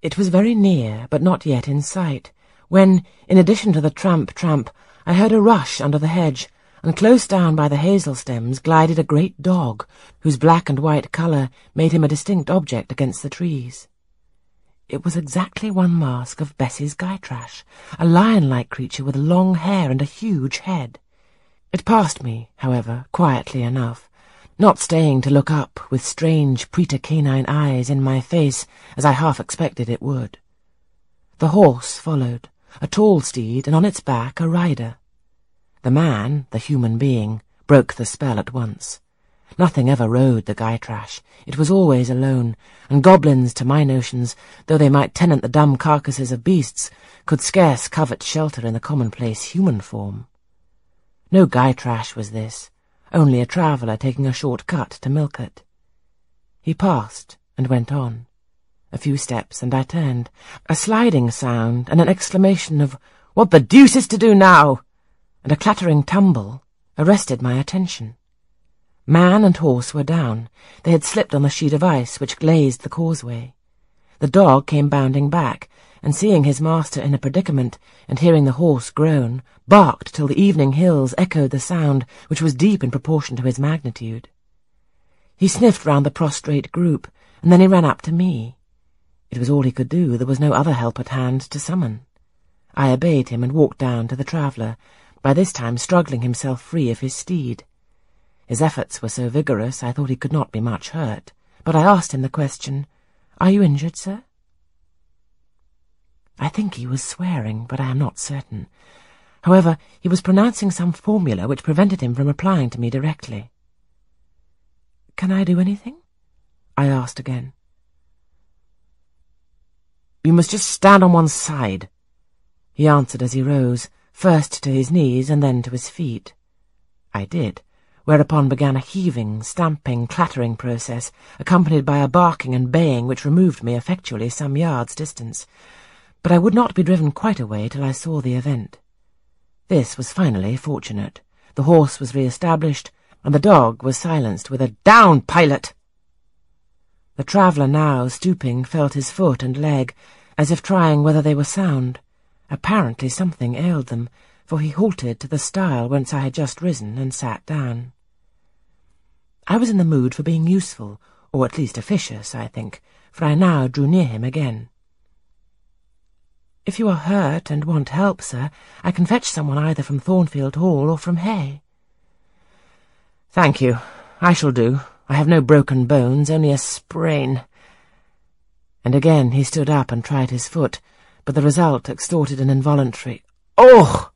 It was very near, but not yet in sight, when, in addition to the tramp-tramp, I heard a rush under the hedge, and close down by the hazel stems glided a great dog, whose black and white colour made him a distinct object against the trees. It was exactly one mask of Bessie's Gytrash, a lion-like creature with long hair and a huge head. It passed me, however, quietly enough, not staying to look up with strange preter-canine eyes in my face as I half expected it would. The horse followed, a tall steed, and on its back a rider. The man, the human being, broke the spell at once. Nothing ever rode the Gytrash. It was always alone, and goblins, to my notions, though they might tenant the dumb carcasses of beasts, could scarce covet shelter in the commonplace human form. No Gytrash was this, only a traveller taking a short cut to Millcote. He passed and went on. A few steps, and I turned. A sliding sound, and an exclamation of, What the deuce is to do now? and a clattering tumble arrested my attention. Man and horse were down. They had slipped on the sheet of ice which glazed the causeway. The dog came bounding back, and seeing his master in a predicament, and hearing the horse groan, barked till the evening hills echoed the sound, which was deep in proportion to his magnitude. He sniffed round the prostrate group, and then he ran up to me. It was all he could do, there was no other help at hand to summon. I obeyed him and walked down to the traveller, by this time struggling himself free of his steed. His efforts were so vigorous I thought he could not be much hurt, but I asked him the question, Are you injured, sir? I think he was swearing, but I am not certain. However, he was pronouncing some formula which prevented him from replying to me directly. Can I do anything? I asked again. You must just stand on one side, he answered as he rose, first to his knees and then to his feet. I did whereupon began a heaving, stamping, clattering process, accompanied by a barking and baying which removed me effectually some yards distance. But I would not be driven quite away till I saw the event. This was finally fortunate. The horse was re-established, and the dog was silenced with a Down, pilot! The traveller now, stooping, felt his foot and leg, as if trying whether they were sound. Apparently something ailed them, for he halted to the stile whence I had just risen and sat down. I was in the mood for being useful, or at least officious, I think, for I now drew near him again. If you are hurt and want help, sir, I can fetch someone either from Thornfield Hall or from Hay. Thank you. I shall do. I have no broken bones, only a sprain. And again he stood up and tried his foot, but the result extorted an involuntary, Oh!